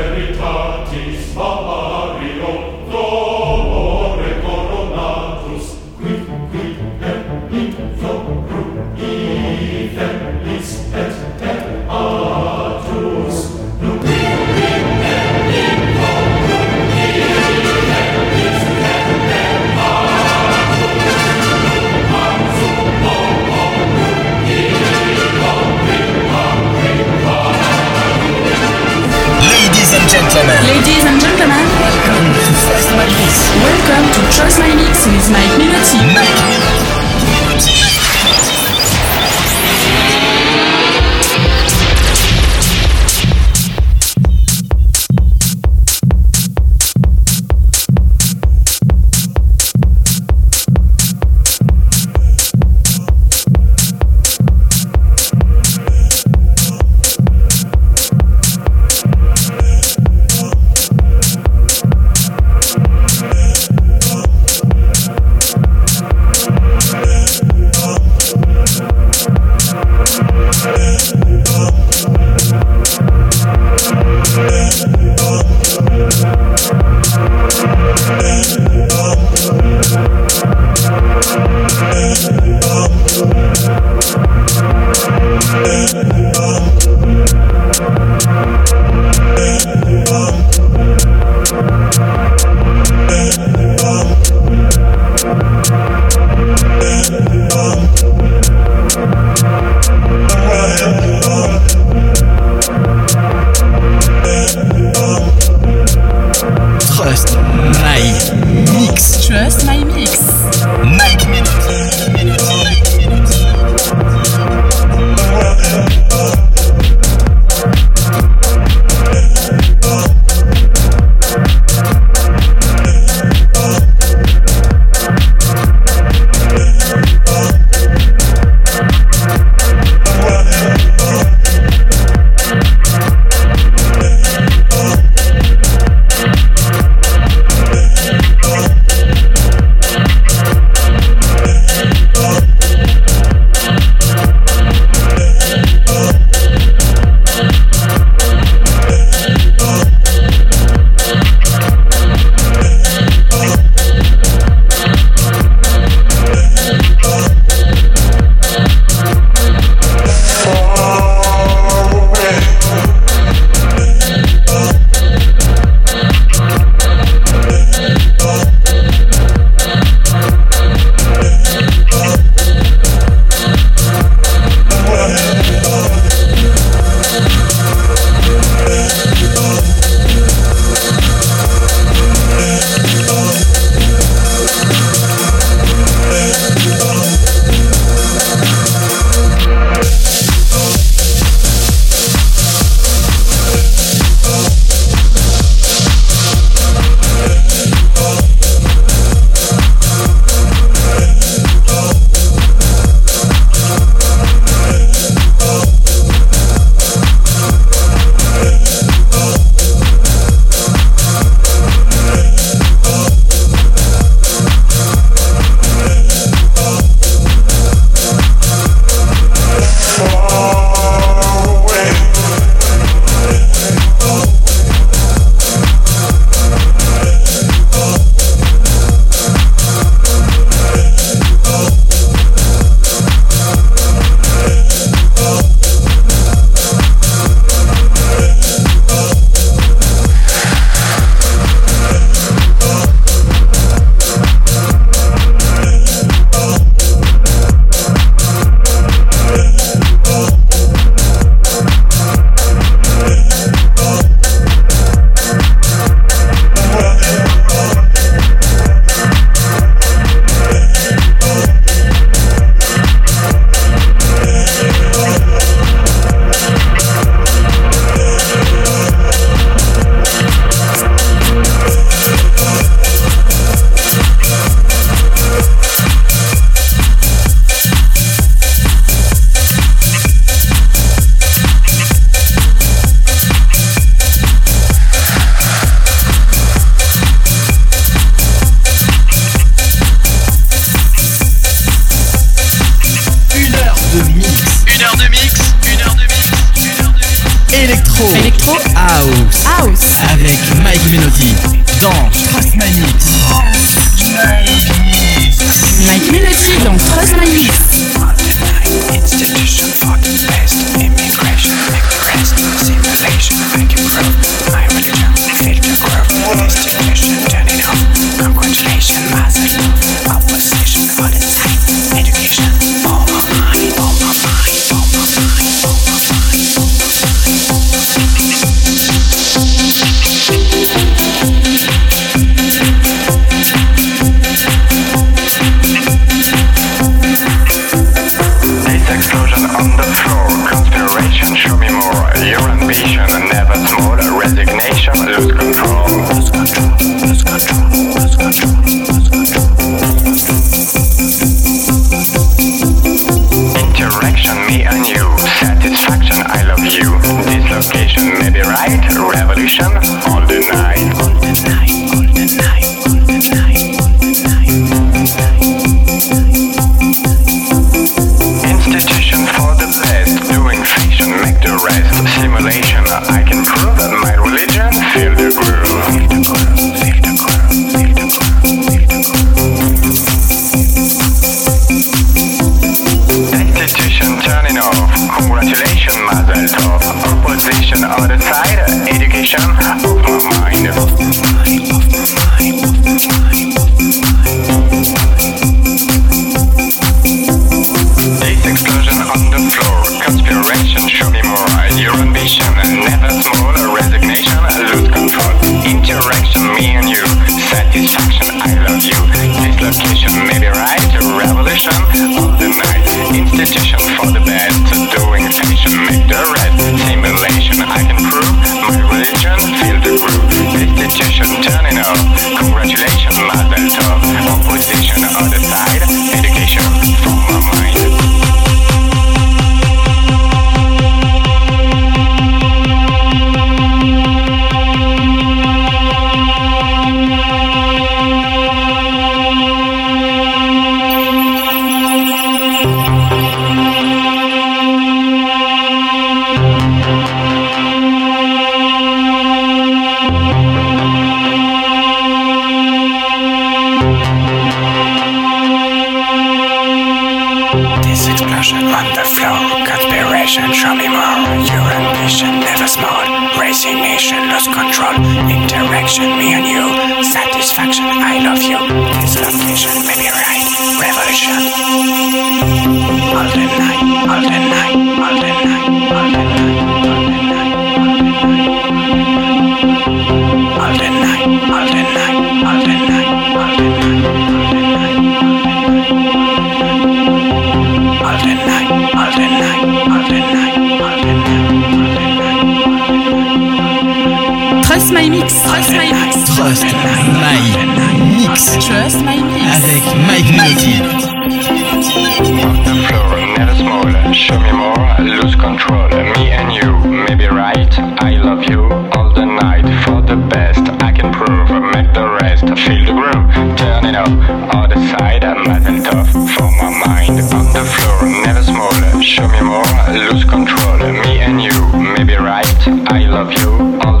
veritatis Mario I My Mix. Trust My Mix. Avec Mike Minotti. The floor, never small. Show me more, lose control. Me and you, maybe right. I love you all the night for the best. I can prove, make the rest feel the groove. Turn it up, other side. I'm mad and tough for my mind. On the floor, never small. Show me more, lose control. Me and you, maybe right. I love you all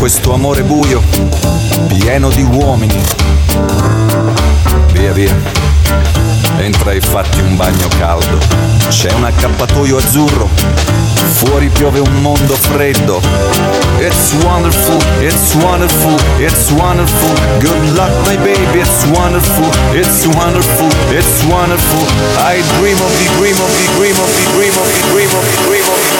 questo amore buio, pieno di uomini. Via via, Entra e fatti un bagno caldo. C'è un accappatoio azzurro. Fuori piove un mondo freddo. It's wonderful, it's wonderful, it's wonderful. Good luck, my baby, it's wonderful, it's wonderful, it's wonderful. I dream of the dream of the dream of the dream of the dream of the dream of the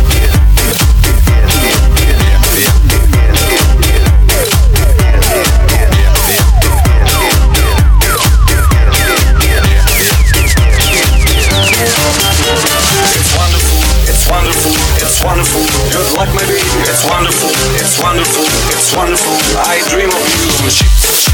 wonderful, it's wonderful. You're like my baby. It's wonderful, it's wonderful, it's wonderful. I dream of you.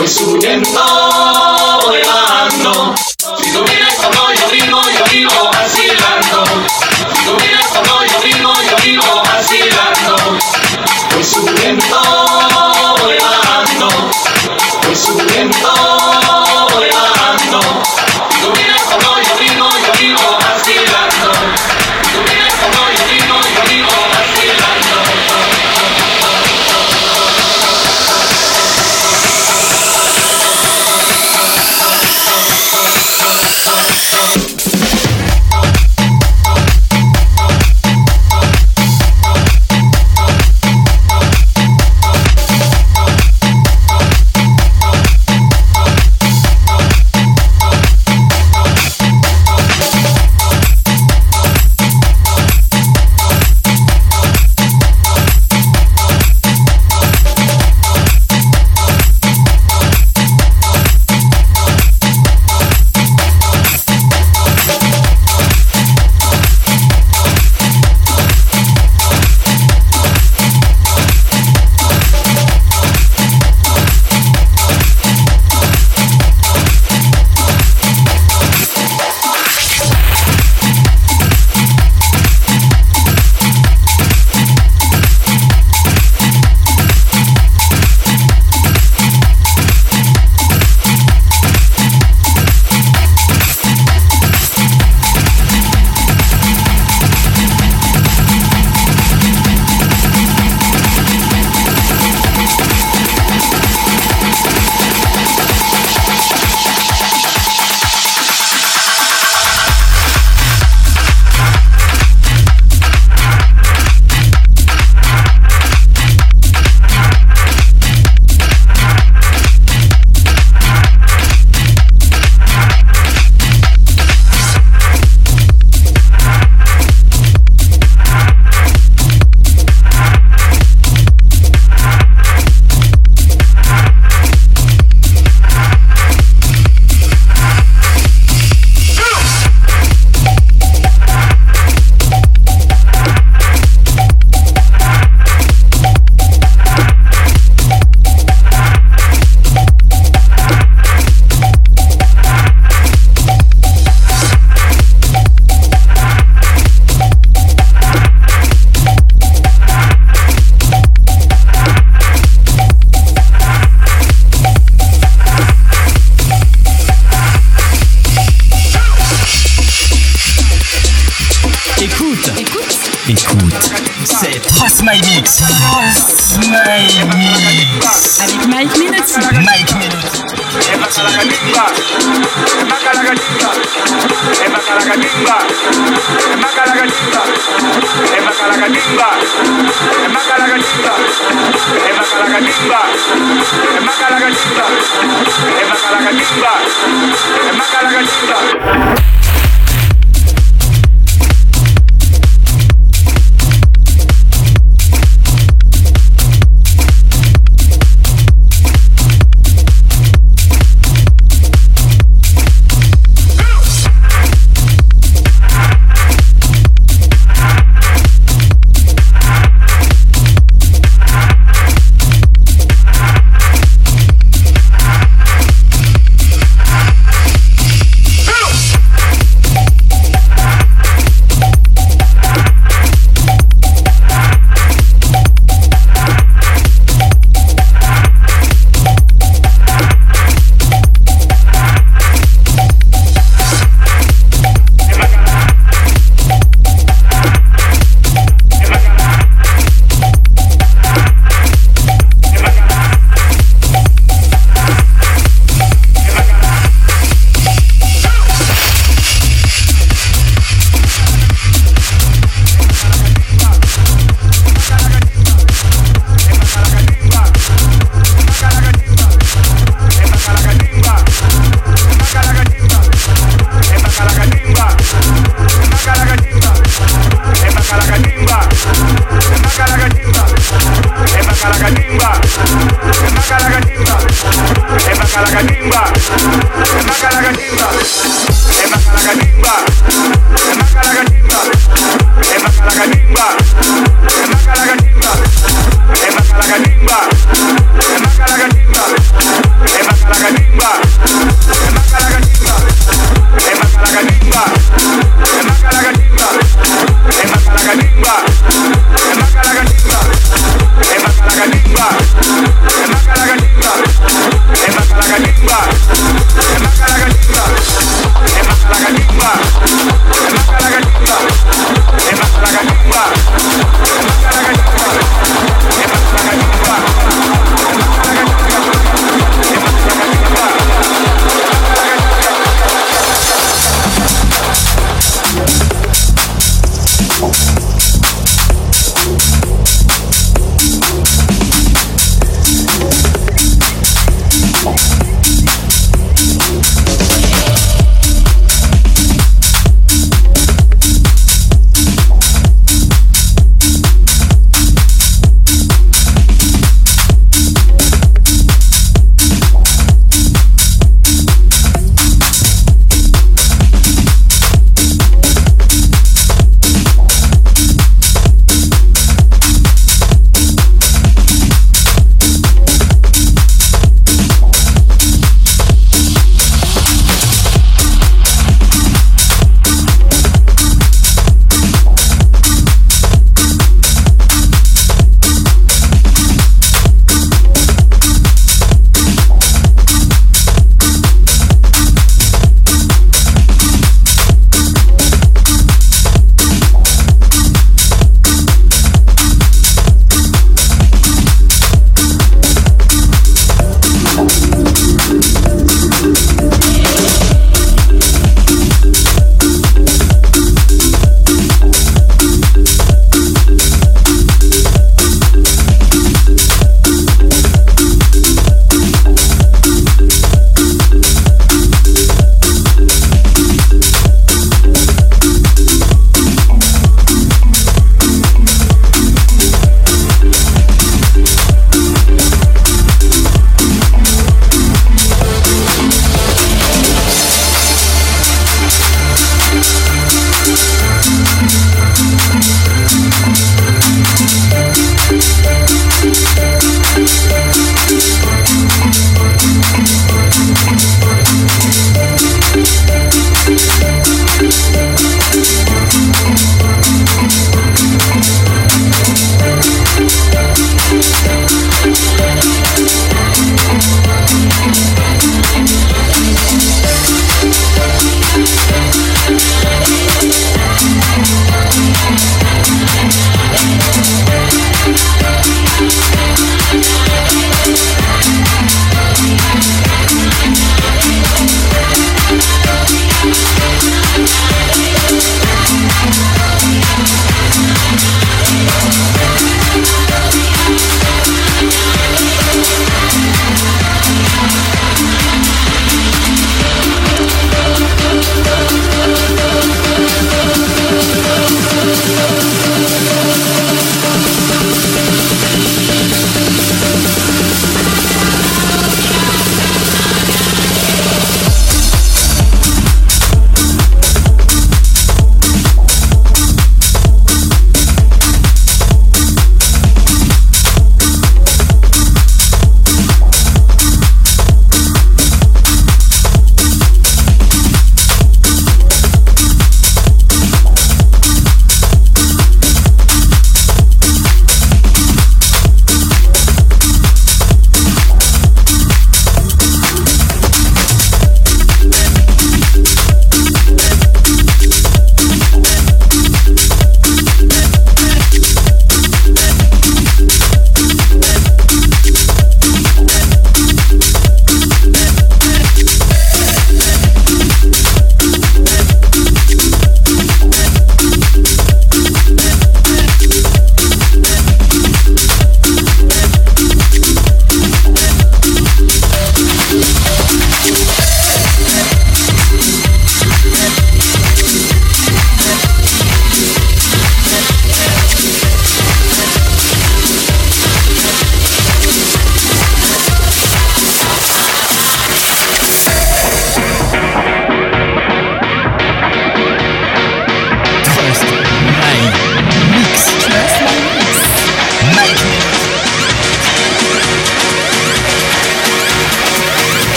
Voy subiendo, voy bajando. Si tú vienes como yo vivo, yo vivo vacilando. Si tú vienes como yo vivo, yo vivo vacilando. Voy subiendo,